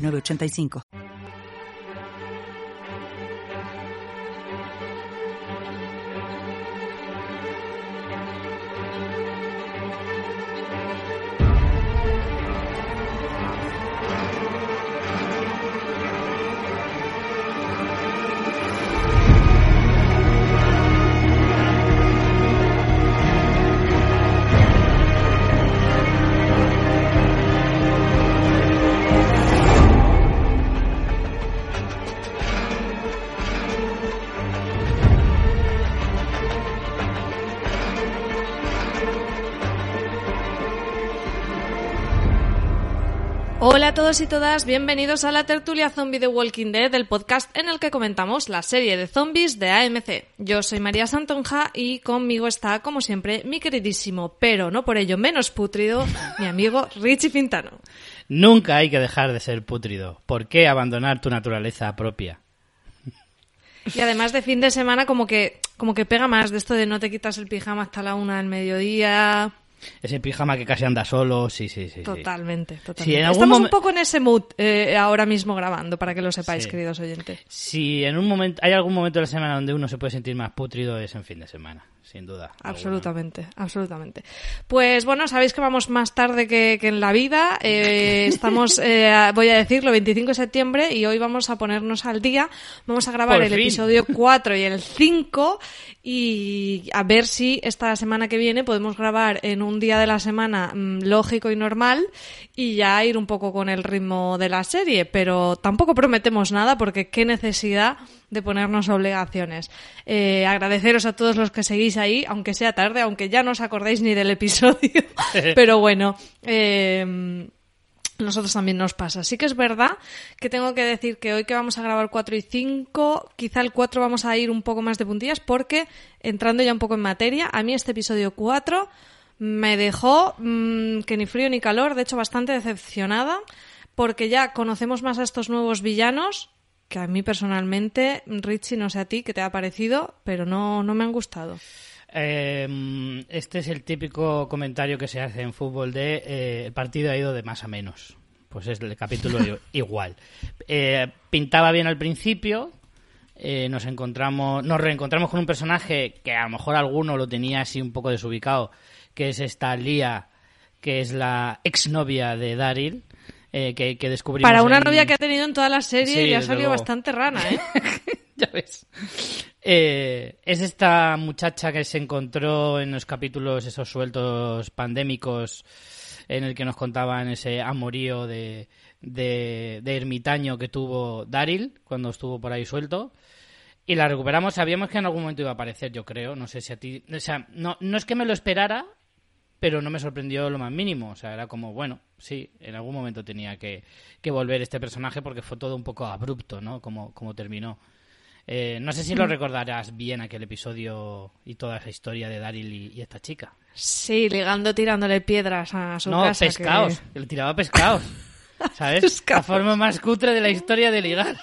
3985. Todos y todas, bienvenidos a la tertulia zombie de Walking Dead, el podcast en el que comentamos la serie de zombies de AMC. Yo soy María Santonja y conmigo está, como siempre, mi queridísimo, pero no por ello menos putrido, mi amigo Richie Fintano. Nunca hay que dejar de ser putrido. ¿Por qué abandonar tu naturaleza propia? Y además de fin de semana como que, como que pega más de esto de no te quitas el pijama hasta la una del mediodía. Ese pijama que casi anda solo, sí, sí, sí. sí. Totalmente, totalmente. Si en algún Estamos un poco en ese mood eh, ahora mismo grabando, para que lo sepáis, Sí. queridos oyentes. Si en un momento hay algún momento de la semana donde uno se puede sentir más putrido es en fin de semana, sin duda. Absolutamente, absolutamente. Pues bueno, sabéis que vamos más tarde que, que en la vida. Eh, estamos, eh, voy a decirlo, 25 de septiembre y hoy vamos a ponernos al día. Vamos a grabar Por el fin. episodio 4 y el 5 y a ver si esta semana que viene podemos grabar en un día de la semana mm, lógico y normal y ya ir un poco con el ritmo de la serie. Pero tampoco prometemos nada porque qué necesidad de ponernos obligaciones. Eh, agradeceros a todos los que seguís ahí, aunque sea tarde, aunque ya no os acordéis ni del episodio. Pero bueno, eh, nosotros también nos pasa. Sí que es verdad que tengo que decir que hoy que vamos a grabar 4 y 5, quizá el 4 vamos a ir un poco más de puntillas porque, entrando ya un poco en materia, a mí este episodio 4 me dejó mm, que ni frío ni calor, de hecho bastante decepcionada, porque ya conocemos más a estos nuevos villanos que a mí personalmente, Richie, no sé a ti qué te ha parecido, pero no, no me han gustado. Eh, este es el típico comentario que se hace en fútbol de eh, el partido ha ido de más a menos. Pues es el capítulo igual. Eh, pintaba bien al principio. eh, nos encontramos, nos reencontramos con un personaje que a lo mejor alguno lo tenía así un poco desubicado, que es esta Lía, que es la exnovia de Daryl, eh, que, que descubrimos. Para una en- novia que ha tenido en toda la serie Sí, y ha salido luego. bastante rana, ¿eh? ya ves. Eh, es esta muchacha que se encontró en los capítulos esos sueltos pandémicos en el que nos contaban ese amorío de, de, de ermitaño que tuvo Daryl cuando estuvo por ahí suelto. Y la recuperamos, sabíamos que en algún momento iba a aparecer, yo creo. No sé si a ti. O sea, no, no es que me lo esperara, pero no me sorprendió lo más mínimo. O sea, era como, bueno, sí, en algún momento tenía que, que volver este personaje porque fue todo un poco abrupto, ¿no? Como, como terminó. Eh, no sé si lo recordarás bien aquel episodio y toda esa historia de Daryl y, y esta chica. Sí, ligando, tirándole piedras a su no, casa. que- pescados. Que... le tiraba pescados. ¿Sabes? Pescados. La forma más cutre de la historia de ligar.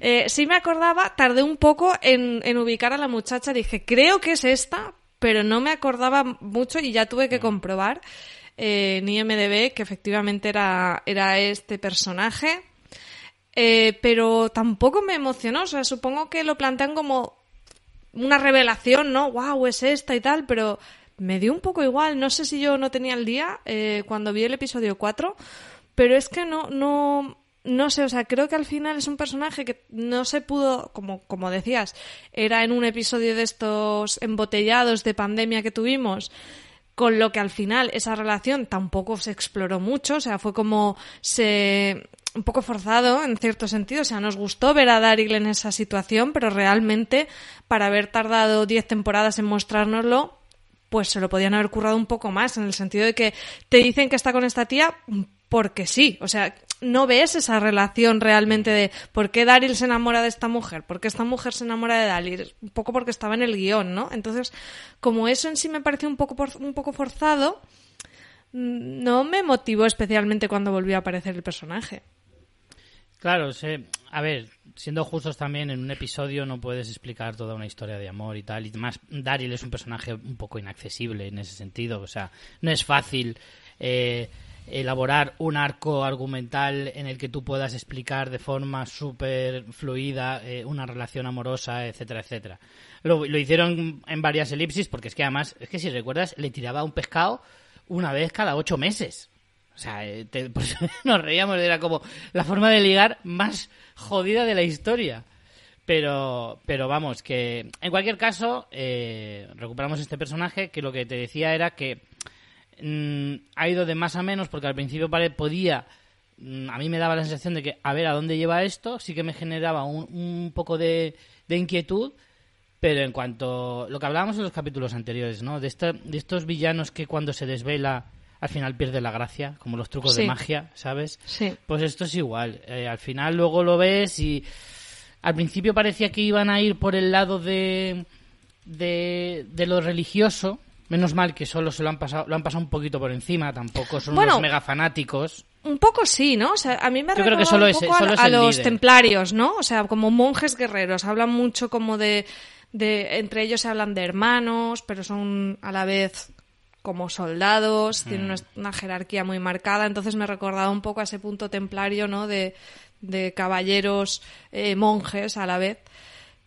Eh, sí me acordaba, tardé un poco en, en ubicar a la muchacha, dije, creo que es esta, pero no me acordaba mucho y ya tuve que comprobar eh, en IMDB que efectivamente era, era este personaje. Eh, pero tampoco me emocionó, o sea, supongo que lo plantean como una revelación, ¿no? ¡Wow! Es esta y tal, pero me dio un poco igual. No sé si yo no tenía el día eh, cuando vi el episodio 4, pero es que no, no, no sé, o sea, creo que al final es un personaje que no se pudo, como, como decías, era en un episodio de estos embotellados de pandemia que tuvimos, con lo que al final esa relación tampoco se exploró mucho, o sea, fue como se un poco forzado en cierto sentido, o sea, nos gustó ver a Daryl en esa situación, pero realmente para haber tardado 10 temporadas en mostrárnoslo, pues se lo podían haber currado un poco más, en el sentido de que te dicen que está con esta tía porque sí, o sea, no ves esa relación realmente de por qué Daryl se enamora de esta mujer, por qué esta mujer se enamora de Daryl, un poco porque estaba en el guion, ¿no? Entonces, como eso en sí me pareció un poco, un poco forzado, mm, no me motivó especialmente cuando volvió a aparecer el personaje. Claro, a ver, siendo justos también, en un episodio no puedes explicar toda una historia de amor y tal. Y más, Daryl es un personaje un poco inaccesible en ese sentido. O sea, no es fácil eh, elaborar un arco argumental en el que tú puedas explicar de forma súper fluida eh, una relación amorosa, etcétera, etcétera. Lo, lo, hicieron en varias elipsis porque es que además, es que si recuerdas, le tiraba un pescado una vez cada ocho meses. O sea, eh, pues, nos reíamos, era como la forma de ligar más jodida de la historia. Pero, pero vamos, que en cualquier caso, eh, recuperamos este personaje que lo que te decía era que Mm, ha ido de más a menos porque al principio podía mm, a mí me daba la sensación de que a ver a dónde lleva esto sí que me generaba un, poco de, inquietud pero en cuanto lo que hablábamos en los capítulos anteriores no de, de estos villanos que cuando se desvela al final pierde la gracia como los trucos de magia sabes sí. pues esto es igual eh, al final luego lo ves y al principio parecía que iban a ir por el lado de de, de lo religioso Menos mal que solo se lo han pasado, lo han pasado un poquito por encima, tampoco son unos mega fanáticos. Un poco sí, ¿no? O sea, a mí me Yo creo que solo un poco a, los templarios, ¿no? O sea, como monjes guerreros. Hablan mucho como de, de... Entre ellos se hablan de hermanos, pero son a la vez como soldados, tienen mm. una, jerarquía muy marcada. Entonces me recordaba un poco a ese punto templario, ¿no? De, de caballeros eh, monjes a la vez.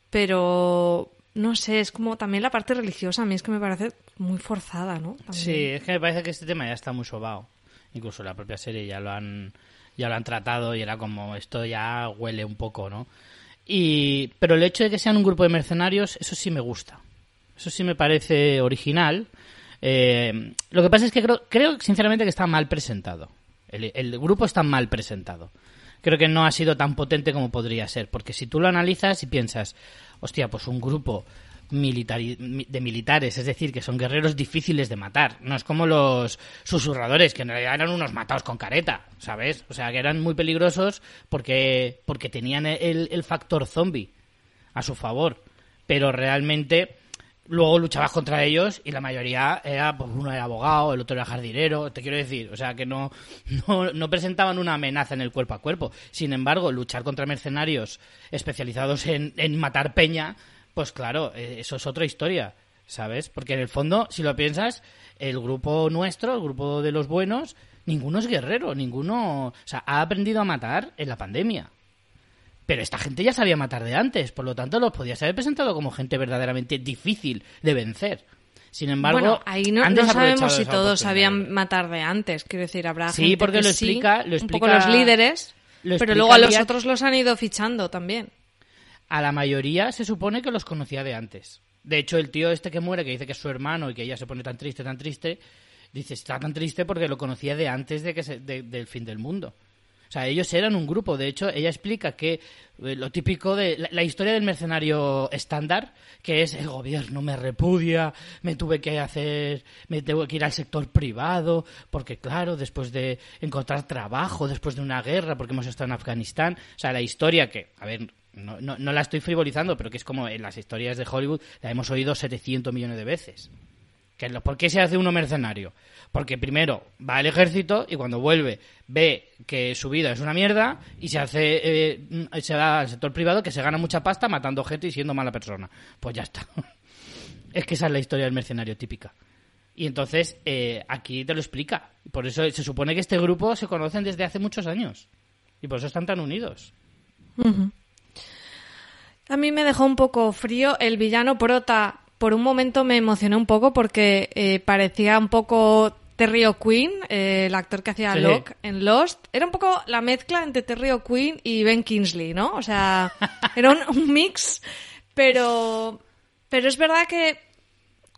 Pero no sé, es como también la parte religiosa, a mí es que me parece muy forzada, ¿no? Sí, es que me parece que este tema ya está muy sobado. Incluso la propia serie ya lo han ya lo han tratado y era como esto ya huele un poco, ¿no? Y pero el hecho de que sean un grupo de mercenarios, eso sí me gusta. Eso sí me parece original. Eh, lo que pasa es que creo, creo sinceramente que está mal presentado. El, el grupo está mal presentado creo que no ha sido tan potente como podría ser. Porque si tú lo analizas y piensas, hostia, pues un grupo de militares, es decir, que son guerreros difíciles de matar. No es como los susurradores, que en realidad eran unos matados con careta, ¿sabes? O sea, que eran muy peligrosos porque, porque tenían el, el factor zombie a su favor. Pero realmente luego luchabas contra ellos y la mayoría era, pues uno era abogado, el otro era jardinero, te quiero decir, o sea que no, no, presentaban una amenaza en el cuerpo a cuerpo. Sin embargo, luchar contra mercenarios especializados en, en matar peña, pues claro, eh, eso es otra historia, ¿sabes? Porque en el fondo, si lo piensas, el grupo nuestro, el grupo de los buenos, ninguno es guerrero, ninguno, o sea, ha aprendido a matar en la pandemia. Pero esta gente ya sabía matar de antes, por lo tanto los podías haber presentado como gente verdaderamente difícil de vencer. Sin embargo, bueno, ahí no, sabemos si todos sabían matar de antes. Quiero decir, habrá sí, gente porque lo, explica, lo explica, un poco los líderes, pero luego a los otros los han ido fichando también. A la mayoría se supone que los conocía de antes. De hecho, el tío este que muere, que dice que es su hermano y que ella se pone tan triste, tan triste, dice, está tan triste porque lo conocía de antes de que del fin del mundo. O sea, ellos eran un grupo. De hecho, ella explica que eh, lo típico de la, historia del mercenario estándar, que es el gobierno me repudia, me tuve que hacer, me tengo que ir al sector privado, porque claro, después de encontrar trabajo, después de una guerra, porque hemos estado en Afganistán. O sea, la historia que, a ver, no, no, no, la estoy frivolizando, pero que es como en las historias de Hollywood la hemos oído 700 millones de veces. ¿Por qué se hace uno mercenario? Porque primero va al ejército y cuando vuelve ve que su vida es una mierda y se hace eh, se va al sector privado que se gana mucha pasta matando gente y siendo mala persona. Pues ya está. es que esa es la historia del mercenario típica. Y entonces eh, aquí te lo explica. Por eso se supone que este grupo se conocen desde hace muchos años. Y por eso están tan unidos. A mí me dejó un poco frío el villano prota por un momento me emocioné un poco porque eh, parecía un poco Terry O'Quinn, eh, el actor que hacía Locke en Lost. Era un poco la mezcla entre Terry O'Quinn y Ben Kingsley, ¿no? O sea, era un, mix, pero, pero es verdad que,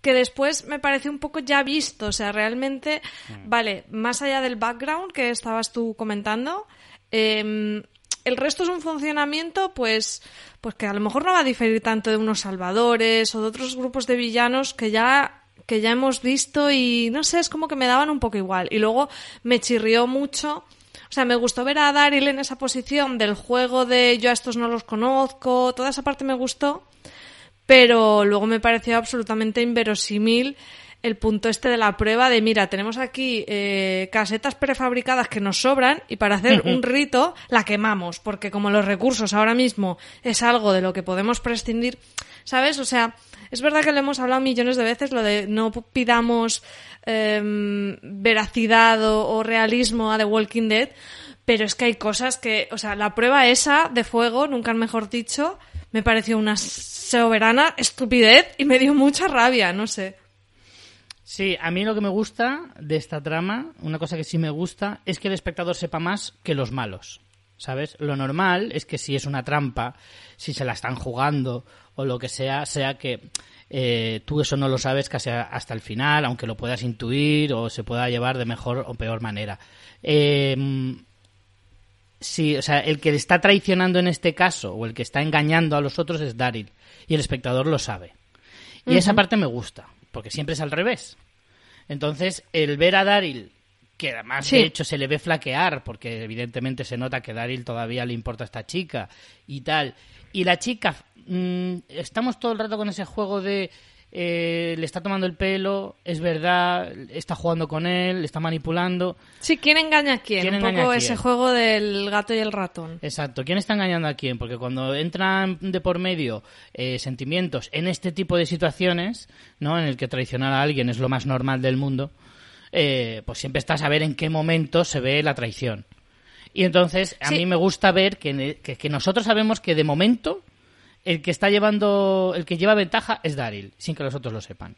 que después me pareció un poco ya visto. O sea, realmente, mm. vale, más allá del background que estabas tú comentando, eh, el resto es un funcionamiento, pues, pues que a lo mejor no va a diferir tanto de unos salvadores o de otros grupos de villanos que ya que ya hemos visto y no sé, es como que me daban un poco igual. Y luego me chirrió mucho, o sea, me gustó ver a Daryl en esa posición del juego de yo a estos no los conozco, toda esa parte me gustó, pero luego me pareció absolutamente inverosímil el punto este de la prueba de, mira, tenemos aquí eh, casetas prefabricadas que nos sobran y para hacer un rito la quemamos, porque como los recursos ahora mismo es algo de lo que podemos prescindir, ¿sabes? O sea, es verdad que lo hemos hablado millones de veces, lo de no pidamos em, veracidad o, realismo a The Walking Dead, pero es que hay cosas que, o sea, la prueba esa de fuego, nunca mejor dicho, me pareció una soberana estupidez y me dio mucha rabia, no sé. Sí, a mí lo que me gusta de esta trama, una cosa que sí me gusta, es que el espectador sepa más que los malos. ¿Sabes? Lo normal es que si es una trampa, si se la están jugando o lo que sea, sea que eh, tú eso no lo sabes casi hasta el final, aunque lo puedas intuir o se pueda llevar de mejor o peor manera. Eh, sí, o sea, el que está traicionando en este caso o el que está engañando a los otros es Daryl y el espectador lo sabe. Y esa parte me gusta porque siempre es al revés. Entonces, el ver a Daryl, que además de hecho se le ve flaquear, porque evidentemente se nota que Daryl todavía le importa a esta chica y tal, y la chica, mm, estamos todo el rato con ese juego de eh, le está tomando el pelo, es verdad, está jugando con él, le está manipulando. Sí, ¿quién engaña a quién? Un poco ese juego del gato y el ratón. Exacto, ¿quién está engañando a quién? Porque cuando entran de por medio eh, sentimientos en este tipo de situaciones, ¿no? En el que traicionar a alguien es lo más normal del mundo, eh, pues siempre está a saber en qué momento se ve la traición. Y entonces a mí me gusta ver que, que nosotros sabemos que de momento el que está llevando, el que lleva ventaja es Daryl, sin que los otros lo sepan.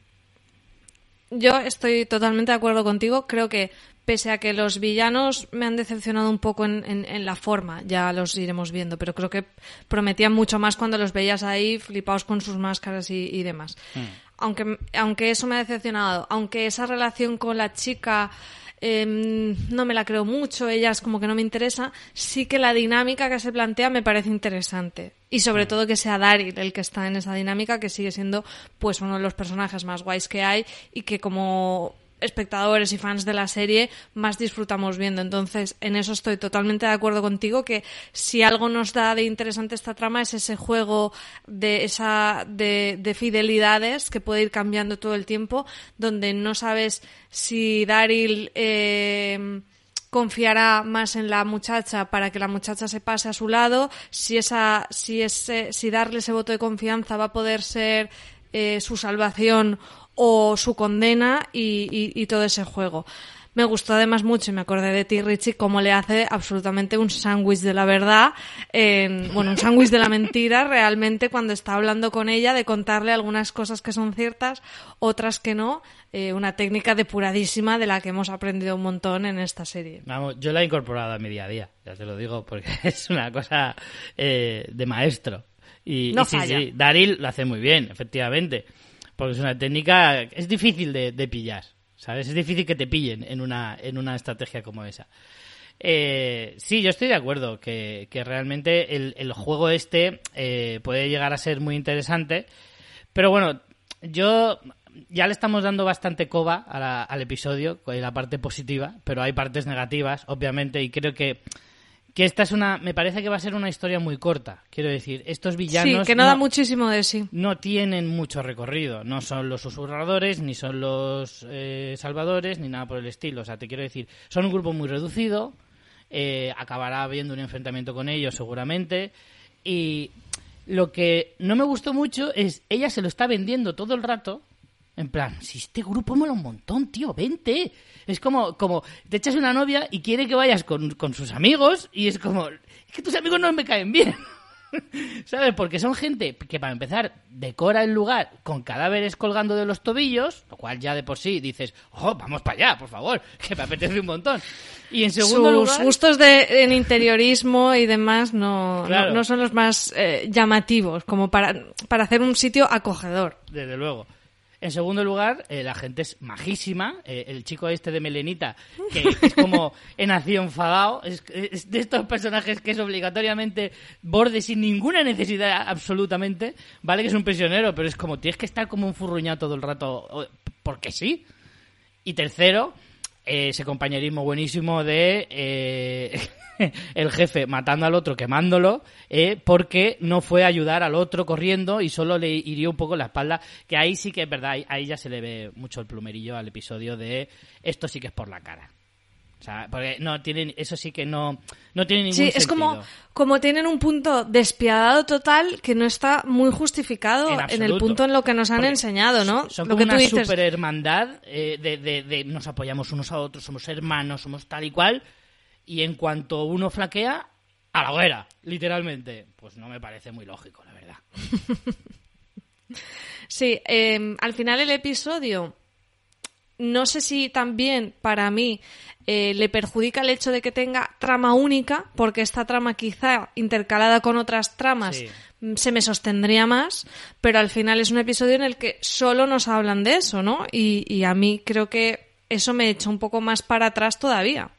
Yo estoy totalmente de acuerdo contigo. Creo que pese a que los villanos me han decepcionado un poco en, la forma, ya los iremos viendo, pero creo que prometían mucho más cuando los veías ahí flipados con sus máscaras y, demás. Hmm. Aunque, aunque eso me ha decepcionado, aunque esa relación con la chica Em, no me la creo mucho, ella es como que no me interesa, sí que la dinámica que se plantea me parece interesante. Y sobre todo que sea Daryl el que está en esa dinámica, que sigue siendo pues uno de los personajes más guays que hay y que como espectadores y fans de la serie más disfrutamos viendo. Entonces, en eso estoy totalmente de acuerdo contigo que si algo nos da de interesante esta trama es ese juego de esa de, de fidelidades que puede ir cambiando todo el tiempo, donde no sabes si Daryl eh, confiará más en la muchacha para que la muchacha se pase a su lado, si esa, si ese, si darle ese voto de confianza va a poder ser eh, su salvación o su condena y, todo ese juego. Me gustó además mucho y me acordé de ti, Richie, cómo le hace absolutamente un sándwich de la verdad, bueno, un sándwich de la mentira realmente cuando está hablando con ella, de contarle algunas cosas que son ciertas, otras que no. Eh, una técnica depuradísima de la que hemos aprendido un montón en esta serie. Vamos, yo la he incorporado a mi día a día, ya te lo digo, porque es una cosa eh, de maestro. Y, no sí, sí, Daryl lo hace muy bien, efectivamente. Porque es una técnica, es difícil de, pillar, ¿sabes? Es difícil que te pillen en una, en una estrategia como esa. Eh, sí, yo estoy de acuerdo que, realmente el, juego este eh, puede llegar a ser muy interesante, pero bueno, yo ya le estamos dando bastante coba al episodio, la parte positiva, pero hay partes negativas, obviamente, y creo que que esta es una me parece que va a ser una historia muy corta quiero decir estos villanos sí que no, da muchísimo de sí. no tienen mucho recorrido no son los susurradores ni son los eh, salvadores ni nada por el estilo o sea te quiero decir son un grupo muy reducido eh, acabará habiendo un enfrentamiento con ellos seguramente y lo que no me gustó mucho es ella se lo está vendiendo todo el rato en plan, si este grupo mola un montón, tío, vente. Es como, como te echas una novia y quiere que vayas con, con sus amigos y es como, es que tus amigos no me caen bien. ¿Sabes? Porque son gente que para empezar decora el lugar con cadáveres colgando de los tobillos, lo cual ya de por sí dices, oh, vamos para allá, por favor, que me apetece un montón. Y en segundo Sus gustos de, en interiorismo y demás no, no, son los más eh, llamativos, como para, para hacer un sitio acogedor. Desde luego. En segundo lugar, eh, la gente es majísima. Eh, el chico este de Melenita, que es como en acción enfadado, es, de estos personajes que es obligatoriamente borde sin ninguna necesidad absolutamente. Vale que es un prisionero, pero es como tienes que estar como un furruñado todo el rato, porque sí. Y tercero, ese compañerismo buenísimo de eh, el jefe matando al otro, quemándolo, eh, porque no fue ayudar al otro corriendo y solo le hirió un poco la espalda, que ahí sí que es verdad, ahí, ahí ya se le ve mucho el plumerillo al episodio de esto sí que es por la cara. O sea, porque no tienen, eso sí que no, no tiene ningún Sí, sentido. es como, como tienen un punto despiadado total que no está muy justificado En en, el punto en lo que nos han Porque enseñado, ¿no? Son lo como que una dices. super hermandad eh, de, de- de nos apoyamos unos a otros, somos hermanos, somos tal y cual, y en cuanto uno flaquea, a la hoguera, literalmente. Pues no me parece muy lógico, la verdad. Sí, eh, al final el episodio, no sé si también para mí eh, le perjudica el hecho de que tenga trama única, porque esta trama quizá intercalada con otras tramas Sí. mm, se me sostendría más, pero al final es un episodio en el que solo nos hablan de eso, ¿no? Y, y a mí creo que eso me echa un poco más para atrás todavía.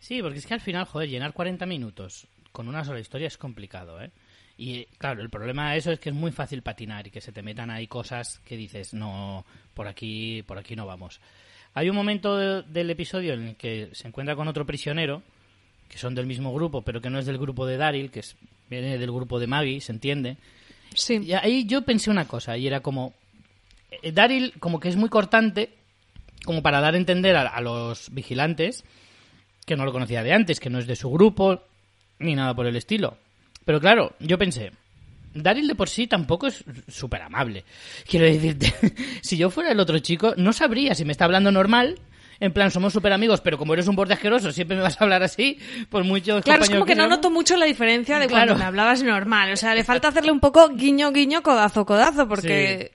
Sí, porque es que al final, joder, llenar 40 minutos con una sola historia es complicado, ¿eh? Y claro, el problema de eso es que es muy fácil patinar y que se te metan ahí cosas que dices, no, por aquí, por aquí no vamos. Hay un momento de- del episodio en el que se encuentra con otro prisionero, que son del mismo grupo, pero que no es del grupo de Daryl, que es, viene del grupo de Maggie, se entiende. Sí. Y ahí yo pensé una cosa, y era como, eh, Daryl como que es muy cortante, como para dar a entender a, a los vigilantes que no lo conocía de antes, que no es de su grupo, ni nada por el estilo. Pero claro, yo pensé, Daryl de por sí tampoco es súper amable. Quiero decirte, si yo fuera el otro chico, no sabría si me está hablando normal. En plan, somos súper amigos, pero como eres un borde asqueroso, siempre me vas a hablar así, por muchos Claro, es como que no noto mucho la diferencia de Claro. cuando me hablabas normal. O sea, le falta hacerle un poco guiño, guiño, codazo, codazo, porque...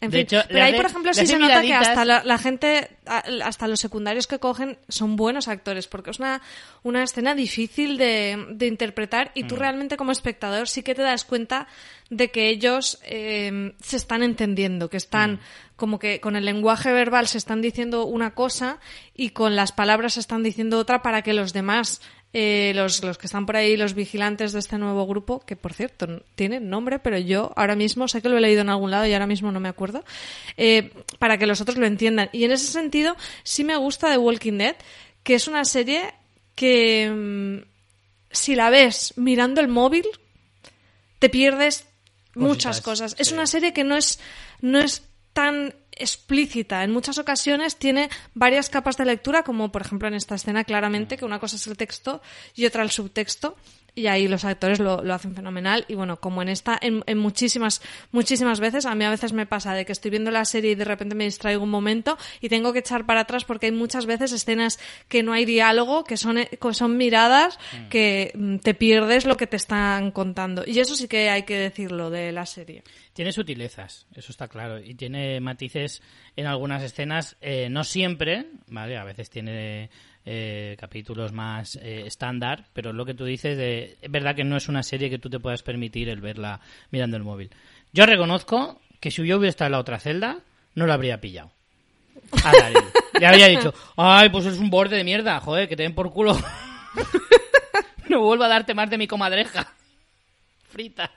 En De fin. hecho, Pero ahí, por ejemplo, sí se nota que hasta la, la gente, hasta los secundarios que cogen son buenos actores, porque es una, una escena difícil de, de interpretar y Mm. tú realmente como espectador sí que te das cuenta de que ellos eh, se están entendiendo, que están Mm. como que con el lenguaje verbal se están diciendo una cosa y con las palabras se están diciendo otra para que los demás eh, los, los que están por ahí, los vigilantes de este nuevo grupo, que por cierto tienen nombre, pero yo ahora mismo sé que lo he leído en algún lado y ahora mismo no me acuerdo, eh, para que los otros lo entiendan. Y en ese sentido, sí me gusta The Walking Dead, que es una serie que mm, si la ves mirando el móvil, te pierdes muchas Cositas, cosas. Es una serie que no es, no es tan explícita. En muchas ocasiones tiene varias capas de lectura, como por ejemplo en esta escena claramente, que una cosa es el texto y otra el subtexto. Y ahí los actores lo, lo hacen fenomenal. Y bueno, como en esta, en, en muchísimas, muchísimas veces, a mí a veces me pasa de que estoy viendo la serie y de repente me distraigo un momento y tengo que echar para atrás porque hay muchas veces escenas que no hay diálogo, que son, que son miradas, que mm, te pierdes lo que te están contando. Y eso sí que hay que decirlo de la serie. Tiene sutilezas, eso está claro, y tiene matices en algunas escenas, eh, no siempre, ¿vale? A veces tiene eh, capítulos más eh, estándar, pero lo que tú dices, es verdad que no es una serie que tú te puedas permitir el verla mirando el móvil. Yo reconozco que si yo hubiera estado en la otra celda, no lo habría pillado. A Daryl. Le habría dicho, ay, pues es un borde de mierda, joder, que te den por culo. no vuelvo a darte más de mi comadreja. Frita.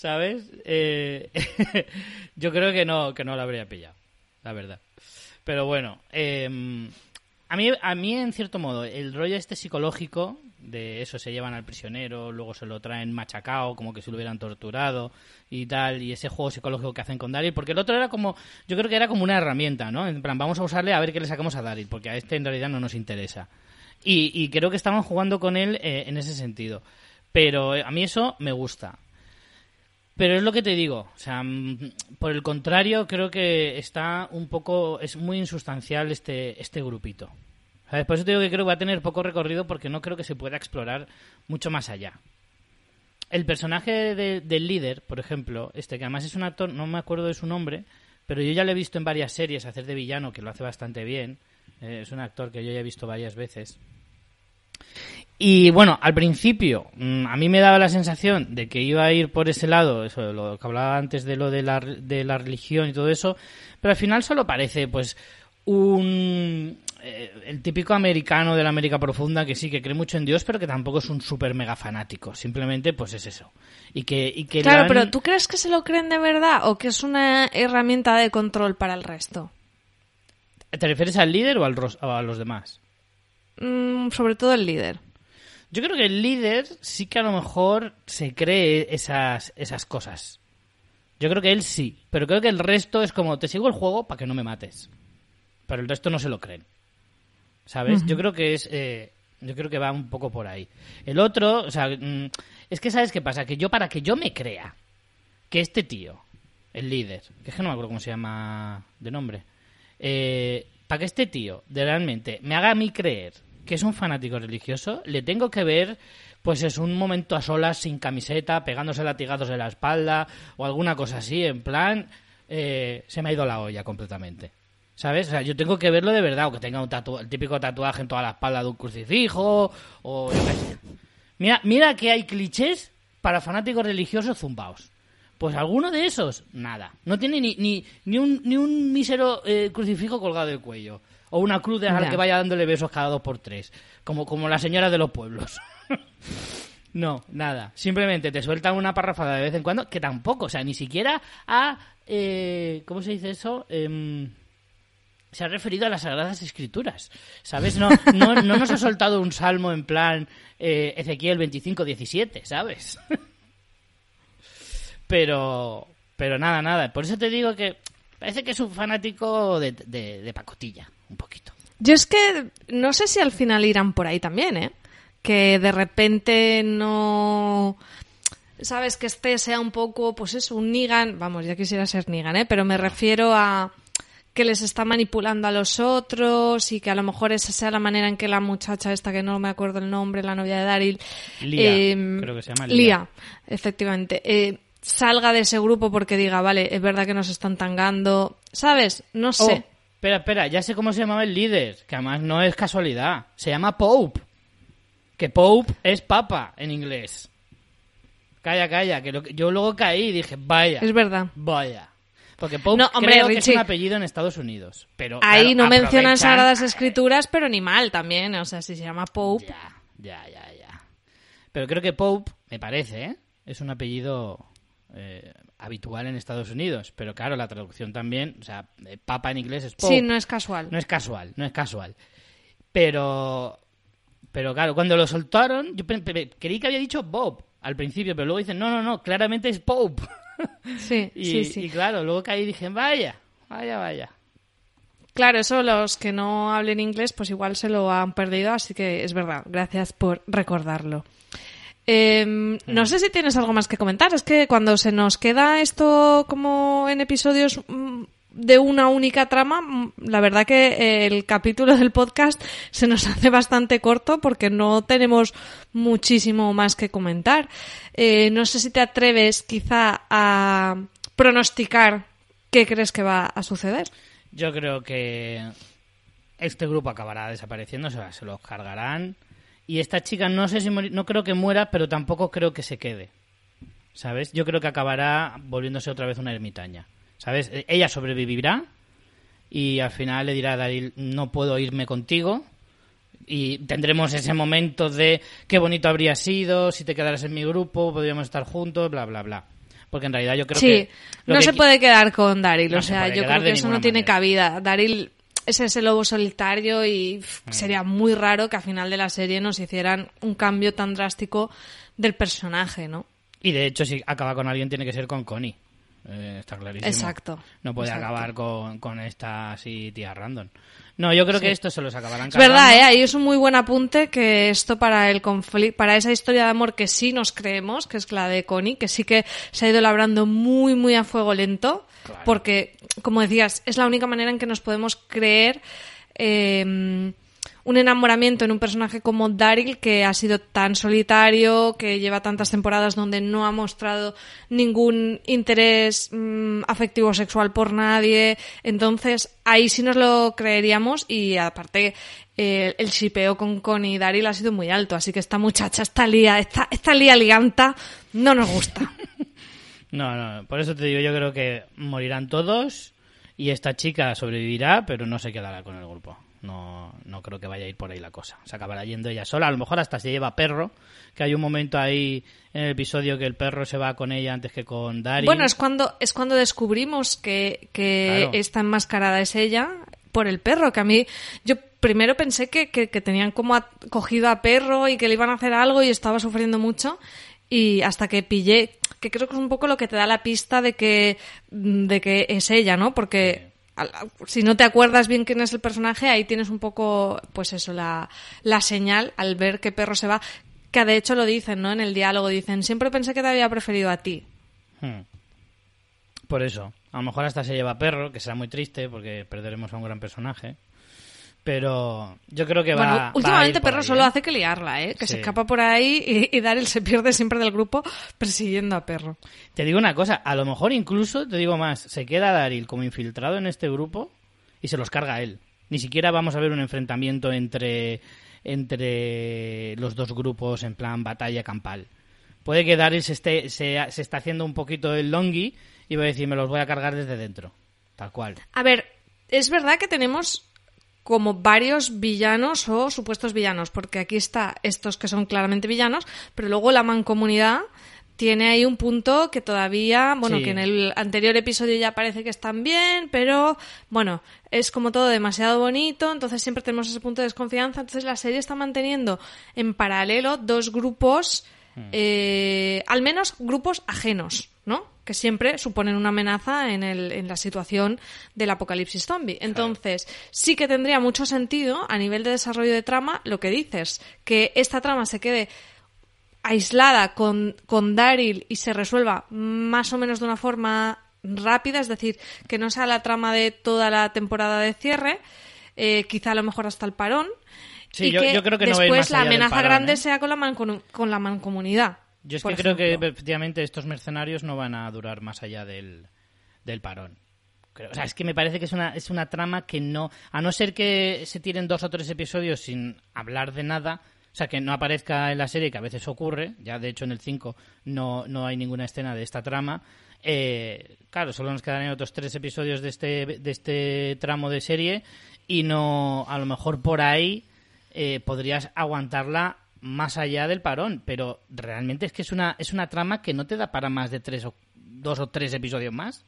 ¿Sabes? Eh, yo creo que no, que no lo habría pillado, la verdad. Pero bueno, eh, a, mí, a mí, en cierto modo, el rollo este psicológico, de eso se llevan al prisionero, luego se lo traen machacao, como que se lo hubieran torturado y tal, y ese juego psicológico que hacen con Daryl, porque el otro era como, yo creo que era como una herramienta, ¿no? En plan, vamos a usarle a ver qué le sacamos a Daryl, porque a este en realidad no nos interesa. Y, y creo que estaban jugando con él eh, en ese sentido. Pero eh, a mí eso me gusta. Pero es lo que te digo, o sea, mm, por el contrario, creo que está un poco, es muy insustancial este, este grupito. ¿Sabes? Por eso te digo que creo que va a tener poco recorrido porque no creo que se pueda explorar mucho más allá. El personaje de- del líder, por ejemplo, este que además es un actor, no me acuerdo de su nombre, pero yo ya lo he visto en varias series hacer de villano, que lo hace bastante bien. Eh, es un actor que yo ya he visto varias veces. Y bueno, al principio mm, a mí me daba la sensación de que iba a ir por ese lado, eso, lo que hablaba antes de lo de la, de la religión y todo eso, pero al final solo parece pues un eh, el típico americano de la América profunda que sí que cree mucho en Dios, pero que tampoco es un súper mega fanático, simplemente pues es eso. Y que, y que Claro, pero ¿tú crees que se lo creen de verdad o que es una herramienta de control para el resto? ¿Te refieres al líder o, al o a los demás? Mm, sobre todo el líder. Yo creo que el líder sí que a lo mejor se cree esas, esas cosas. Yo creo que él sí, pero creo que el resto es como, te sigo el juego para que no me mates. Pero el resto no se lo creen. ¿Sabes? Yo creo que es... eh, yo creo que va un poco por ahí. El otro, o sea, mm, es que ¿sabes qué pasa? Que yo para que yo me crea que este tío, el líder, que es que no me acuerdo cómo se llama de nombre, eh, para que este tío de realmente me haga a mí creer que es un fanático religioso, le tengo que ver, pues es un momento a solas, sin camiseta, pegándose latigazos en la espalda o alguna cosa así, en plan, eh, se me ha ido la olla completamente. ¿Sabes? O sea, yo tengo que verlo de verdad, o que tenga un tatu- el típico tatuaje en toda la espalda de un crucifijo, o. Mira, mira que hay clichés para fanáticos religiosos zumbaos. Pues alguno de esos, nada. No tiene ni, ni, ni, un, ni un mísero eh, crucifijo colgado del cuello. O una cruz de a la que vaya dándole besos cada dos por tres. Como, como la señora de los pueblos. no, nada. Simplemente te sueltan una parrafada de vez en cuando, que tampoco, o sea, ni siquiera a... eh, ¿Cómo se dice eso? Em, se ha referido a las Sagradas Escrituras, ¿sabes? No, no, no nos ha soltado un salmo en plan eh, Ezequiel 25-17, ¿sabes? pero, pero nada, nada. Por eso te digo que parece que es un fanático de, de, de pacotilla, un poquito. Yo es que no sé si al final irán por ahí también, ¿eh? Que de repente no... Sabes, que este sea un poco, pues es un Nigan, vamos, ya quisiera ser Nigan, ¿eh? Pero me refiero a que les está manipulando a los otros y que a lo mejor esa sea la manera en que la muchacha esta, que no me acuerdo el nombre, la novia de Daryl... Lía, em, creo que se llama Lía. Lía, efectivamente. eh, salga de ese grupo porque diga, vale, es verdad que nos están tangando, ¿sabes? No sé. Espera, espera, ya sé cómo se llamaba el líder, que además no es casualidad. Se llama Pope. Que Pope es papa en inglés. Calla, calla, que, lo que- yo luego caí y dije, vaya. Es verdad. Vaya. Porque Pope No, hombre, creo que es un apellido en Estados Unidos. Pero, Ahí claro, no mencionan Sagradas Escrituras, pero ni mal también. O sea, si se llama Pope. Ya, ya, ya, ya. Pero creo que Pope, me parece, ¿eh? es un apellido eh, habitual en Estados Unidos. Pero claro, la traducción también, o sea, eh, papa en inglés es Pope. Sí, no es casual. No es casual, no es casual. Pero, pero claro, cuando lo soltaron, yo creí que había dicho Bob al principio, pero luego dicen, no, no, no, claramente es Pope. Sí, y, sí, sí. y claro, luego caí y dije, vaya, vaya, vaya. Claro, eso los que no hablen inglés, pues igual se lo han perdido, así que es verdad. Gracias por recordarlo. Em, no sé si tienes algo más que comentar. Es que cuando se nos queda esto como en episodios mm, de una única trama, mm, la verdad que eh, el capítulo del podcast se nos hace bastante corto porque no tenemos muchísimo más que comentar. Eh, no sé si te atreves quizá a pronosticar qué crees que va a suceder. Yo creo que este grupo acabará desapareciendo, se, se los cargarán. Y esta chica no sé si no creo que muera, pero tampoco creo que se quede. ¿Sabes? Yo creo que acabará volviéndose otra vez una ermitaña. ¿Sabes? E- Ella sobrevivirá y al final le dirá a Daryl, no puedo irme contigo. Y tendremos ese momento de qué bonito habría sido, si te quedaras en mi grupo, podríamos estar juntos, bla, bla, bla. Porque en realidad yo creo sí, que... no que se puede quedar con Daryl. No o se sea, puede yo creo que eso no tiene cabida. Daryl es ese lobo solitario y pff, sería muy raro que al final de la serie nos hicieran un cambio tan drástico del personaje, ¿no? Y de hecho, si acaba con alguien, tiene que ser con Connie. Eh, está clarísimo. Exacto, No puede exacto. acabar con, con esta así tía random. No, yo creo que esto se los acabarán Es verdad. ¿eh? ahí es un muy buen apunte que esto para el conflicto, para esa historia de amor que sí nos creemos, que es la de Connie, que sí que se ha ido labrando muy, muy a fuego lento, Claro. porque, como decías, es la única manera en que nos podemos creer eh, un enamoramiento en un personaje como Daryl que ha sido tan solitario, que lleva tantas temporadas donde no ha mostrado ningún interés mm, afectivo sexual por nadie. Entonces, ahí sí nos lo creeríamos y aparte el shipeo con Connie y Daryl ha sido muy alto, así que esta muchacha, esta lía, esta, esta lía liganta no nos gusta. No, no, por eso te digo, yo creo que morirán todos y esta chica sobrevivirá, pero no se quedará con el grupo. No, no creo que vaya a ir por ahí la cosa. Se acabará yendo ella sola. A lo mejor hasta se lleva perro, que hay un momento ahí en el episodio que el perro se va con ella antes que con Daryl. Bueno, es cuando, es cuando descubrimos que, que Claro. esta enmascarada es ella, por el perro, que a mí, yo primero pensé que, que, que tenían como a- cogido a perro y que le iban a hacer algo y estaba sufriendo mucho. Y hasta que pillé, que creo que es un poco lo que te da la pista de que, de que es ella, ¿no? Porque si no te acuerdas bien quién es el personaje, ahí tienes un poco, pues eso, la, la señal al ver que perro se va. Que de hecho lo dicen, ¿no? En el diálogo dicen, siempre pensé que te había preferido a ti. Hmm. Por eso. A lo mejor hasta se lleva perro, que será muy triste porque perderemos a un gran personaje. Pero yo creo que va, bueno, a últimamente Perro ahí, solo ¿eh? hace que liarla, ¿eh? Que se escapa por ahí y, y Daryl se pierde siempre del grupo persiguiendo a Perro. Te digo una cosa, a lo mejor incluso, te digo más, se queda Daryl como infiltrado en este grupo y se los carga él. Ni siquiera vamos a ver un enfrentamiento entre, entre los dos grupos en plan batalla campal. Puede que Daryl se, esté, se, se está haciendo un poquito el longi y va a decir, me los voy a cargar desde dentro. Tal cual. A ver, es verdad que tenemos como varios villanos o supuestos villanos, porque aquí está estos que son claramente villanos, pero luego la mancomunidad tiene ahí un punto que todavía, bueno, Sí. que en el anterior episodio ya parece que están bien, pero bueno, es como todo demasiado bonito, entonces siempre tenemos ese punto de desconfianza, entonces la serie está manteniendo en paralelo dos grupos, eh, al menos grupos ajenos, ¿no? Que siempre suponen una amenaza en, el, en la situación del apocalipsis zombie. Entonces, sí que tendría mucho sentido a nivel de desarrollo de trama lo que dices, que esta trama se quede aislada con, con Daryl y se resuelva más o menos de una forma rápida, es decir, que no sea la trama de toda la temporada de cierre, eh, quizá a lo mejor hasta el parón. Sí, y yo- que yo creo que no va a ir después más la amenaza parón, grande ¿eh? sea con la, con la mancomunidad. Yo es por que creo que efectivamente estos mercenarios no van a durar más allá del, del parón. Creo- o sea, es que me parece que es una, es una trama que no. A no ser que se tiren dos o tres episodios sin hablar de nada, o sea, que no aparezca en la serie, que a veces ocurre, ya de hecho en el 5 no, no hay ninguna escena de esta trama. eh, claro, solo nos quedan otros tres episodios de este, de este tramo de serie y no, a lo mejor por ahí eh, podrías aguantarla más allá del parón, pero realmente es que es una, es una trama que no te da para más de tres o dos o tres episodios más.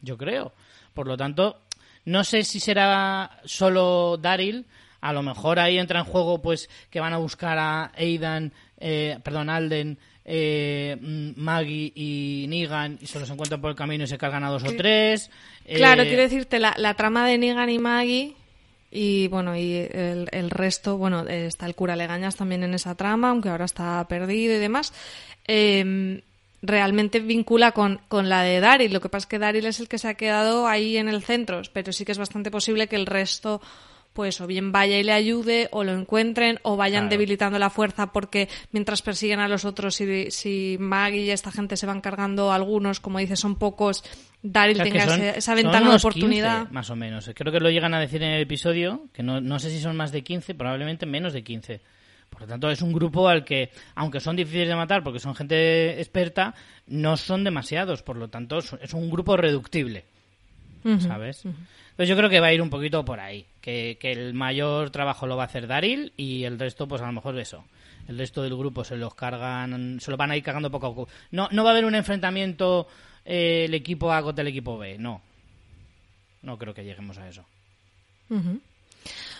Yo creo. Por lo tanto, no sé si será solo Daryl. A lo mejor ahí entra en juego, pues, que van a buscar a Aidan, eh, perdón, Alden, eh, mm, Maggie y Negan y se los encuentran por el camino y se cargan a dos o tres. Claro, Eh, quiero decirte, la, la trama de Negan y Maggie y bueno, y el, el resto, bueno, está el cura Legañas también en esa trama, aunque ahora está perdido y demás. eh, realmente vincula con, con la de Daryl. Lo que pasa es que Daryl es el que se ha quedado ahí en el centro, pero sí que es bastante posible que el resto pues o bien vaya y le ayude o lo encuentren o vayan Claro. debilitando la fuerza porque mientras persiguen a los otros si, si Maggie y esta gente se van cargando algunos como dices son pocos Daryl O sea, tenga son- esa ventana de oportunidad 15, más o menos. Creo que lo llegan a decir en el episodio, que no, no sé si son más de 15, probablemente menos de 15. Por lo tanto, es un grupo al que, aunque son difíciles de matar porque son gente experta, no son demasiados. Por lo tanto, es un grupo reductible. ¿Sabes? Entonces yo creo que va a ir un poquito por ahí. Que, que el mayor trabajo lo va a hacer Daryl y el resto, pues a lo mejor eso. El resto del grupo se los cargan, se los van a ir cargando poco a poco. No, no va a haber un enfrentamiento eh, el equipo A contra el equipo B, no. No creo que lleguemos a eso.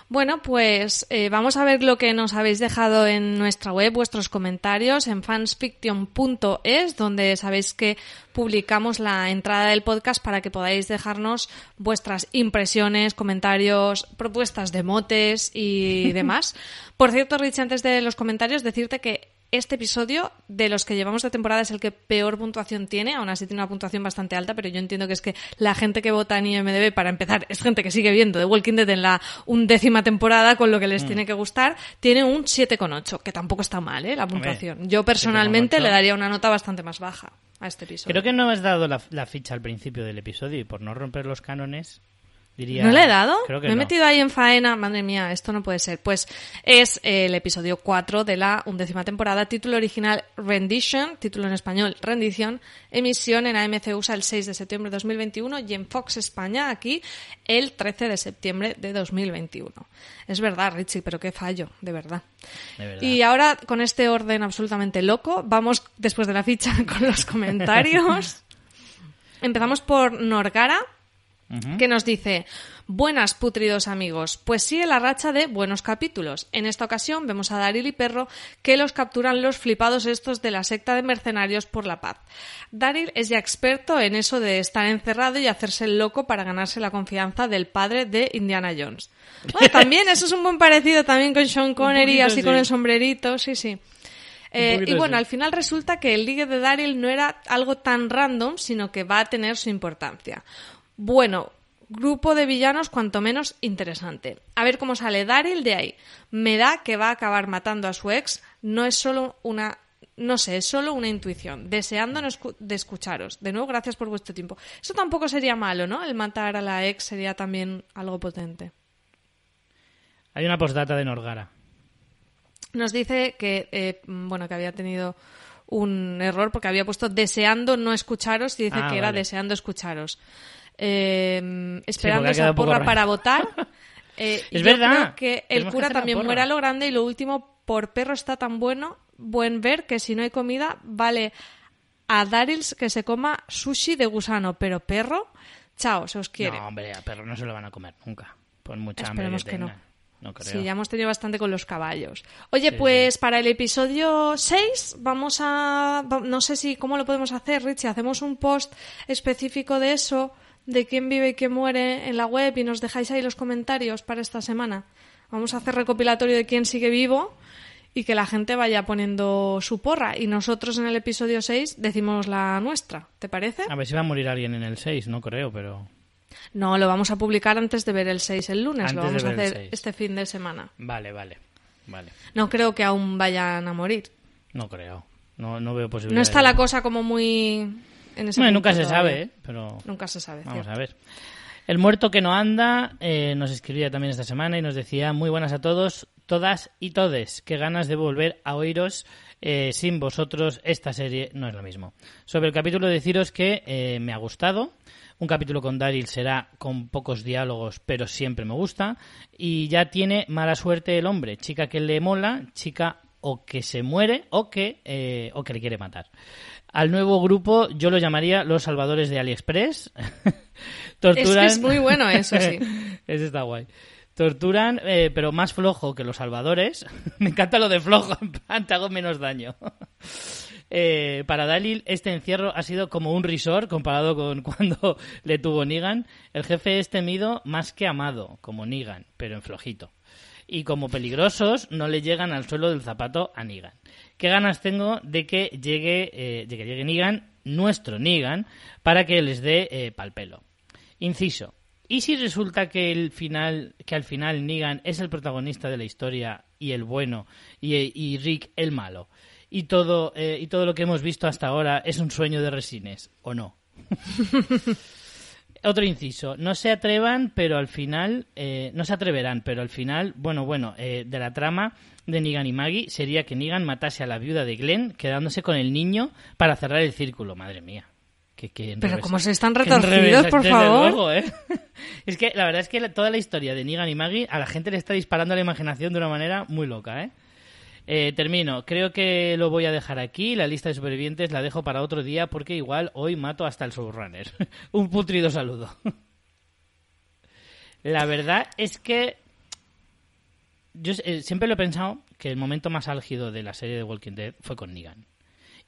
Bueno, pues eh, vamos a ver lo que nos habéis dejado en nuestra web, vuestros comentarios en fansfiction.es, donde sabéis que publicamos la entrada del podcast para que podáis dejarnos vuestras impresiones, comentarios, propuestas de motes y demás. Por cierto, Rich, antes de los comentarios, decirte que este episodio, de los que llevamos de temporada, es el que peor puntuación tiene. Aún así tiene una puntuación bastante alta, pero yo entiendo que es que la gente que vota en IMDB, para empezar, es gente que sigue viendo The Walking Dead en la undécima temporada, con lo que les Mm. tiene que gustar. Tiene un 7,8, que tampoco está mal, ¿eh? La puntuación. yo personalmente 7,8. le daría una nota bastante más baja a este episodio. Creo que no has dado la, la ficha al principio del episodio y por no romper los cánones, diría... ¿No le he dado? Creo que Me he no. metido ahí en faena. Madre mía, esto no puede ser. Pues es el episodio 4 de la undécima temporada. Título original Rendition, título en español Rendición. Emisión en AMC USA el 6 de septiembre de 2021 y en Fox España aquí el 13 de septiembre de 2021. Es verdad, Richie, pero qué fallo, de verdad. De verdad. Y ahora, con este orden absolutamente loco, vamos después de la ficha con los comentarios. Empezamos por Norgara, Que nos dice Buenas, putridos amigos. Pues sigue la racha de buenos capítulos. En esta ocasión vemos a Daryl y Perro que los capturan los flipados estos de la secta de mercenarios por la paz. Daryl es ya experto en eso de estar encerrado y hacerse el loco para ganarse la confianza del padre de Indiana Jones. Bueno, también, eso es un buen parecido también con Sean Connery, poquito, así sí. con el sombrerito, sí, sí. Eh, y bueno, al final resulta que el ligue de Daryl no era algo tan random, sino que va a tener su importancia. Bueno, grupo de villanos cuanto menos interesante. A ver cómo sale Daryl de ahí. Me da que va a acabar matando a su ex. No es solo una... No sé, es solo una intuición. Deseando no escu- de escucharos. De nuevo, gracias por vuestro tiempo. Eso tampoco sería malo, ¿no? El matar a la ex sería también algo potente. Hay una postdata de Norgara. Nos dice que, eh, bueno, que había tenido un error porque había puesto deseando no escucharos y dice Ah, que era deseando escucharos. Eh, esperando esa porra para votar. Eh, Es yo verdad. creo que el Tenemos cura también muere a lo grande y lo último, por perro está tan bueno, buen ver que si no hay comida, vale a Darils que se coma sushi de gusano, pero perro, chao, se os quiere. No, hombre, a perro no se lo van a comer nunca. Por mucha Esperemos hambre que no. No creo. Sí, ya hemos tenido bastante con los caballos. Oye, Sí, pues para el episodio 6 vamos a... No sé si cómo lo podemos hacer, Richie. Hacemos un post específico de eso, de quién vive y quién muere en la web y nos dejáis ahí los comentarios para esta semana. Vamos a hacer recopilatorio de quién sigue vivo y que la gente vaya poniendo su porra. Y nosotros en el episodio 6 decimos la nuestra. ¿Te parece? A ver si va a morir alguien en el 6, no creo, pero... No, lo vamos a publicar antes de ver el 6 el lunes. lo Antes de vamos a hacer 6. este fin de semana. Vale, vale. Vale. No creo que aún vayan a morir. No creo. No, no veo posibilidad. No está la cosa como muy en ese Bueno, punto nunca se todavía. sabe, ¿eh? Pero... Nunca se sabe. Vamos cierto. a ver. El muerto que no anda eh, nos escribía también esta semana y nos decía muy buenas a todos, todas y todes. Qué ganas de volver a oíros. eh, sin vosotros esta serie no es lo mismo. Sobre el capítulo deciros que eh, me ha gustado. Un capítulo con Daryl será con pocos diálogos, pero siempre me gusta. Y ya tiene mala suerte el hombre. Chica que le mola, chica o que se muere o que, eh, o que le quiere matar. Al nuevo grupo yo lo llamaría los salvadores de AliExpress. Torturan... Es que es muy bueno eso, sí. Ese está guay. Torturan, eh, pero más flojo que los salvadores. Me encanta lo de flojo, en plan, te hago menos daño. Eh, para Dalil, este encierro ha sido como un risor comparado con cuando le tuvo Negan. El jefe es temido más que amado, como Negan, pero en flojito. Y como peligrosos, no le llegan al suelo del zapato a Negan. ¿Qué ganas tengo de que llegue, eh, de que llegue Negan, nuestro Negan, para que les dé eh, pal pelo? Inciso. ¿Y si resulta que el final, que al final Negan es el protagonista de la historia y el bueno y, y Rick el malo? Y todo, eh, y todo lo que hemos visto hasta ahora es un sueño de resines, ¿o no? Otro inciso. No se atrevan, pero al final. eh, no se atreverán, pero al final. Bueno, bueno, eh, de la trama de Negan y Maggie sería que Negan matase a la viuda de Glenn, quedándose con el niño para cerrar el círculo. Madre mía. Que, que Pero cómo se están retorcidos, por favor. luego, ¿eh? Es que la verdad es que la- toda la historia de Negan y Maggie a la gente le está disparando la imaginación de una manera muy loca, ¿eh? Eh, termino. Creo que lo voy a dejar aquí. La lista de supervivientes la dejo para otro día porque igual hoy mato hasta el subrunner. Un putrido saludo. la verdad es que yo eh, siempre lo he pensado que el momento más álgido de la serie de Walking Dead fue con Negan.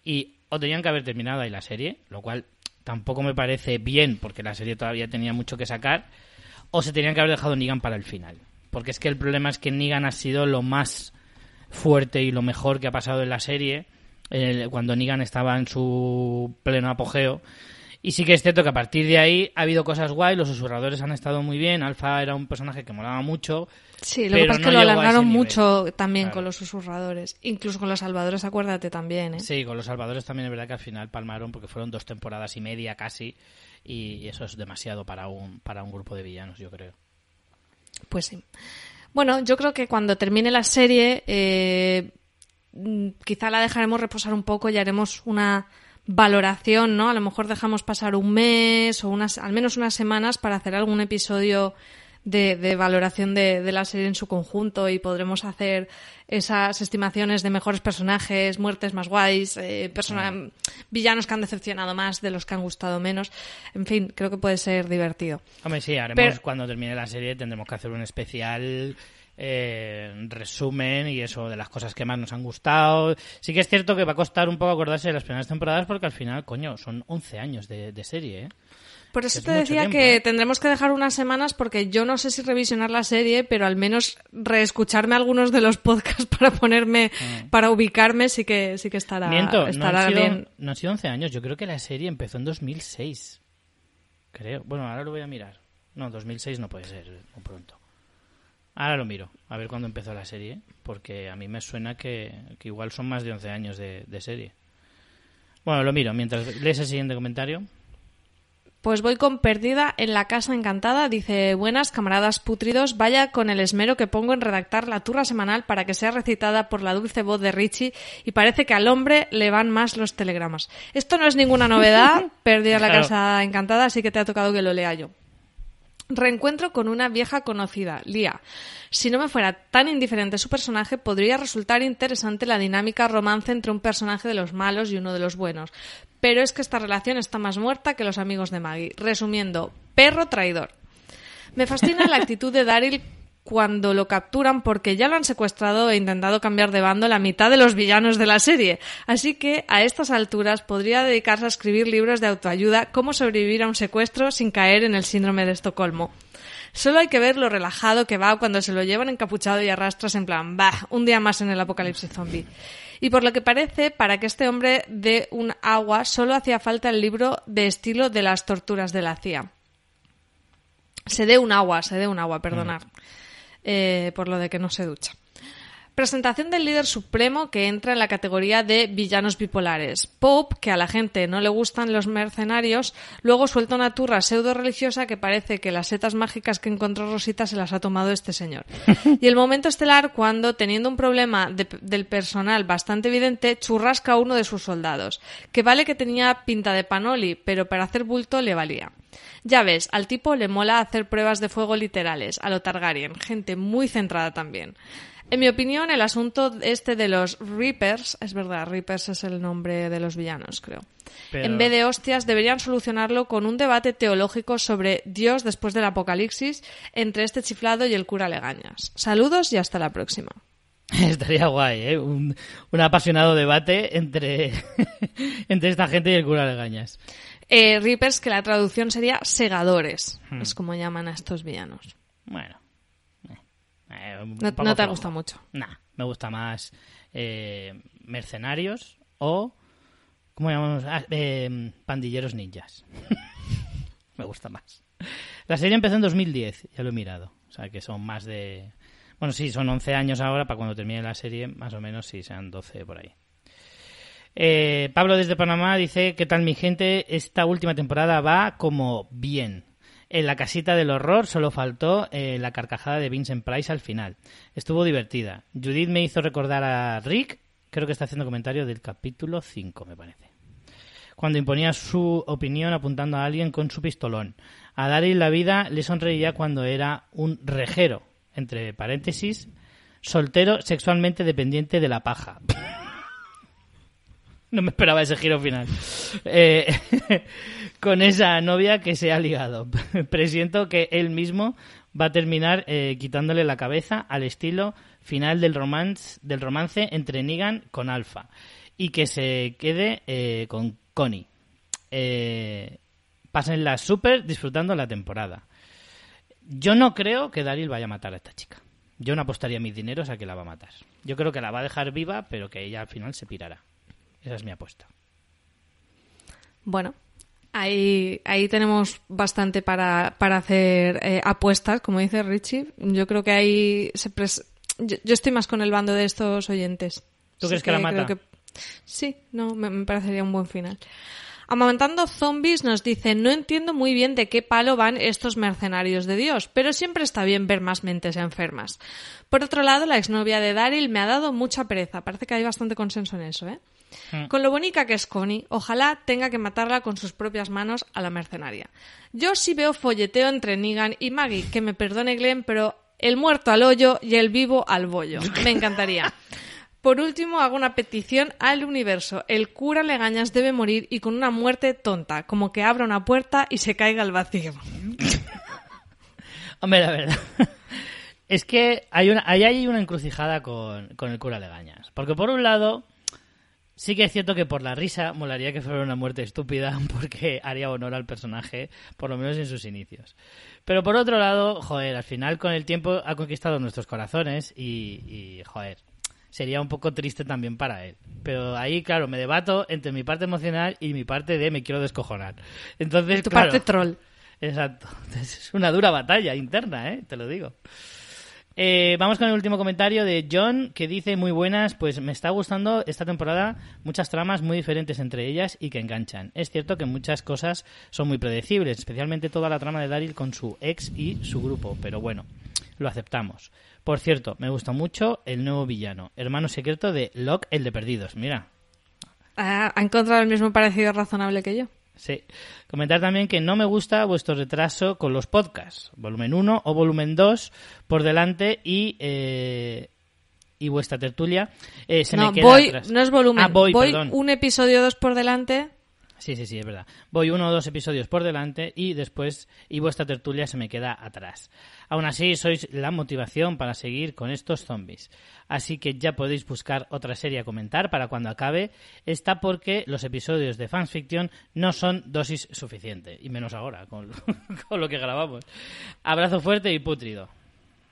Y o tenían que haber terminado ahí la serie, lo cual tampoco me parece bien porque la serie todavía tenía mucho que sacar, o se tenían que haber dejado Negan para el final. Porque es que el problema es que Negan ha sido lo más fuerte y lo mejor que ha pasado en la serie eh, cuando Negan estaba en su pleno apogeo. Y sí que es cierto que a partir de ahí ha habido cosas guay, los susurradores han estado muy bien, Alpha era un personaje que molaba mucho. Sí, lo que pasa es que lo alargaron mucho también Claro. con los susurradores. Incluso con los salvadores, acuérdate también, ¿eh? Sí, con los salvadores también es verdad que al final palmaron porque fueron dos temporadas y media casi y eso es demasiado para un, para un grupo de villanos, yo creo. Pues sí. Bueno, yo creo que cuando termine la serie, eh, mm, quizá la dejaremos reposar un poco y haremos una valoración, ¿no? A lo mejor dejamos pasar un mes o unas, al menos unas semanas para hacer algún episodio de, de valoración de, de la serie en su conjunto y podremos hacer esas estimaciones de mejores personajes, muertes más guays, eh, persona- villanos que han decepcionado más de los que han gustado menos. En fin, creo que puede ser divertido. Hombre, sí, haremos Pero- cuando termine la serie tendremos que hacer un especial eh, resumen y eso de las cosas que más nos han gustado. Sí que es cierto que va a costar un poco acordarse de las primeras temporadas porque al final, coño, son 11 años de, de serie, ¿eh? Por eso Es te decía tiempo, que ¿eh? tendremos que dejar unas semanas porque yo no sé si revisionar la serie, pero al menos reescucharme algunos de los podcasts para ponerme, para ubicarme, sí que sí que estará. Miento, no estará han, sido, bien. no han sido 11 años. Yo creo que la serie empezó en 2006. Creo. Bueno, ahora lo voy a mirar. No, 2006 no puede ser muy pronto. Ahora lo miro, a ver cuándo empezó la serie, porque a mí me suena que, que igual son más de 11 años de, de serie. Bueno, lo miro, mientras lees el siguiente comentario. Pues voy con Perdida en la Casa Encantada. Dice, buenas camaradas putridos, vaya con el esmero que pongo en redactar la turra semanal para que sea recitada por la dulce voz de Richie y parece que al hombre le van más los telegramas. Esto no es ninguna novedad, Perdida en la. Casa Encantada, así que te ha tocado que lo lea yo. Reencuentro con una vieja conocida, Lía. Si no me fuera tan indiferente su personaje, podría resultar interesante la dinámica romance entre un personaje de los malos y uno de los buenos. Pero es que esta relación está más muerta que los amigos de Maggie. Resumiendo, perro traidor. Me fascina la actitud de Daryl cuando lo capturan porque ya lo han secuestrado e intentado cambiar de bando la mitad de los villanos de la serie. Así que a estas alturas podría dedicarse a escribir libros de autoayuda cómo sobrevivir a un secuestro sin caer en el síndrome de Estocolmo. Solo hay que ver lo relajado que va cuando se lo llevan encapuchado y arrastras en plan, bah, un día más en el apocalipsis zombie. Y por lo que parece, para que este hombre dé un agua, solo hacía falta el libro de estilo de las torturas de la CIA. Se dé un agua, se dé un agua, perdonar. Eh, por lo de que no se ducha. Presentación del líder supremo que entra en la categoría de villanos bipolares. Pope, que a la gente no le gustan los mercenarios, luego suelta una turra pseudo religiosa que parece que las setas mágicas que encontró Rosita se las ha tomado este señor. Y el momento estelar cuando, teniendo un problema de- del personal bastante evidente, churrasca a uno de sus soldados. Que vale que tenía pinta de panoli, pero para hacer bulto le valía. Ya ves, al tipo le mola hacer pruebas de fuego literales, a lo Targaryen, gente muy centrada también. En mi opinión, el asunto este de los Reapers, es verdad, Reapers es el nombre de los villanos, creo. Pero- En vez de hostias, deberían solucionarlo con un debate teológico sobre Dios después del apocalipsis entre este chiflado y el cura Legañas. Saludos y hasta la próxima. Estaría guay, ¿eh? Un, un apasionado debate entre, entre esta gente y el cura de Gañas. Eh, Reapers, que la traducción sería segadores, es como llaman a estos villanos. Bueno. Eh, No, te ha gustado mucho. Nah, me gusta más eh, mercenarios o... ¿Cómo llamamos? Ah, eh, pandilleros ninjas. me gusta más. La serie empezó en 2010, ya lo he mirado. O sea, que son más de... Bueno, sí, son 11 años ahora, para cuando termine la serie, más o menos, sí, sean 12 por ahí. Eh, Pablo desde Panamá dice, ¿qué tal mi gente? Esta última temporada va como bien. En la casita del horror solo faltó eh, la carcajada de Vincent Price al final. Estuvo divertida. Judith me hizo recordar a Rick, creo que está haciendo comentario del capítulo 5, me parece. Cuando imponía su opinión apuntando a alguien con su pistolón. A Daryl la vida le sonreía cuando era un rejero, entre paréntesis, soltero sexualmente dependiente de la paja. No me esperaba ese giro final. Eh, con esa novia que se ha ligado. Presiento que él mismo va a terminar eh, quitándole la cabeza al estilo final del romance, del romance entre Negan con Alpha. Y que se quede eh, con Connie. Eh, pásenla súper disfrutando la temporada. Yo no creo que Daryl vaya a matar a esta chica. Yo no apostaría mis dineros a que la va a matar. Yo creo que la va a dejar viva, pero que ella al final se pirará. Esa es mi apuesta. Bueno, ahí, ahí tenemos bastante para, para hacer eh, apuestas, como dice Richie. Yo creo que ahí se pres- yo, yo estoy más con el bando de estos oyentes. ¿Tú crees que la mata? Sí, no, me, me parecería un buen final. Amamantando zombies nos dice, no entiendo muy bien de qué palo van estos mercenarios de Dios, pero siempre está bien ver más mentes enfermas. Por otro lado, la exnovia de Daryl me ha dado mucha pereza. Parece que hay bastante consenso en eso, ¿eh? Hmm. Con lo bonita que es Connie, ojalá tenga que matarla con sus propias manos a la mercenaria. Yo sí veo folleteo entre Negan y Maggie, que me perdone Glenn, pero el muerto al hoyo y el vivo al bollo. Me encantaría. Por último, hago una petición al universo. El cura Legañas debe morir y con una muerte tonta, como que abra una puerta y se caiga al vacío. Hombre, la verdad. Es que hay una, ahí hay una encrucijada con, con el cura Legañas. Porque por un lado, sí que es cierto que por la risa molaría que fuera una muerte estúpida porque haría honor al personaje, por lo menos en sus inicios. Pero por otro lado, joder, al final con el tiempo ha conquistado nuestros corazones y, y joder, sería un poco triste también para él. Pero ahí, claro, me debato entre mi parte emocional y mi parte de me quiero descojonar. Entonces, Tu claro, parte troll. Exacto. Es una dura batalla interna, ¿eh? Te lo digo. Eh, vamos con el último comentario de John, que dice muy buenas, pues me está gustando esta temporada, muchas tramas muy diferentes entre ellas y que enganchan. Es cierto que muchas cosas son muy predecibles, especialmente toda la trama de Daryl con su ex y su grupo, pero bueno, lo aceptamos. Por cierto, me gusta mucho el nuevo villano, hermano secreto de Locke el de Perdidos, mira, Ah, ha encontrado el mismo parecido razonable que yo. Sí. Comentar también que no me gusta vuestro retraso con los podcasts. Volumen 1 o volumen 2 por delante y, eh, y vuestra tertulia eh, se no, me queda voy, atrás. no es volumen. Ah, voy, un episodio dos por delante. Sí, sí, sí, es verdad. Voy uno o dos episodios por delante y después y vuestra tertulia se me queda atrás. Aún así, sois la motivación para seguir con estos zombies. Así que ya podéis buscar otra serie a comentar para cuando acabe esta porque los episodios de Fans Fiction no son dosis suficiente. Y menos ahora, con, con lo que grabamos. Abrazo fuerte y putrido.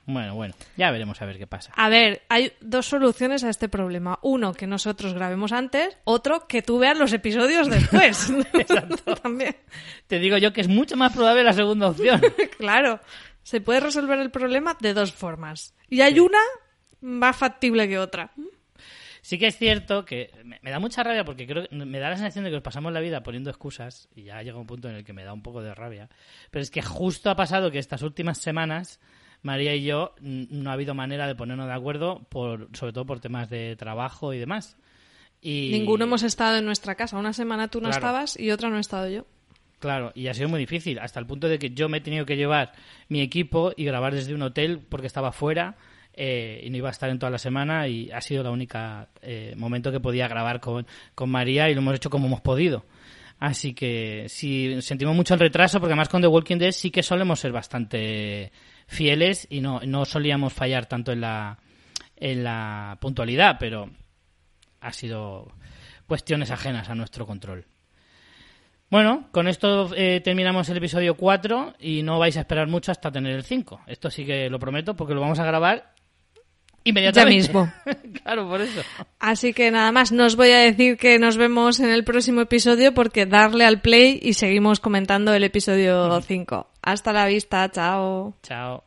Bueno, bueno, ya veremos a ver qué pasa. A ver, hay dos soluciones a este problema. Uno, que nosotros grabemos antes. Otro, que tú veas los episodios después. También. Te digo yo que es mucho más probable la segunda opción. Claro. Se puede resolver el problema de dos formas. Y hay una más factible que otra. Sí que es cierto que me, me da mucha rabia porque creo que me da la sensación de que nos pasamos la vida poniendo excusas y ya llega un punto en el que me da un poco de rabia. Pero es que justo ha pasado que estas últimas semanas María y yo no ha habido manera de ponernos de acuerdo por sobre todo por temas de trabajo y demás. Y Ninguno hemos estado en nuestra casa. Una semana tú no Claro. estabas y otra no he estado yo. Claro, y ha sido muy difícil, hasta el punto de que yo me he tenido que llevar mi equipo y grabar desde un hotel porque estaba fuera eh, y no iba a estar en toda la semana y ha sido la única eh, momento que podía grabar con, con María y lo hemos hecho como hemos podido. Así que sí, sentimos mucho el retraso porque además con The Walking Dead sí que solemos ser bastante fieles y no, no solíamos fallar tanto en la, en la puntualidad, pero ha sido cuestiones ajenas a nuestro control. Bueno, con esto eh, terminamos el episodio 4 y no vais a esperar mucho hasta tener el 5. Esto sí que lo prometo porque lo vamos a grabar inmediatamente. Ya mismo. claro, por eso. Así que nada más, no os voy a decir que nos vemos en el próximo episodio porque darle al play y seguimos comentando el episodio 5. Hasta la vista, chao. Chao.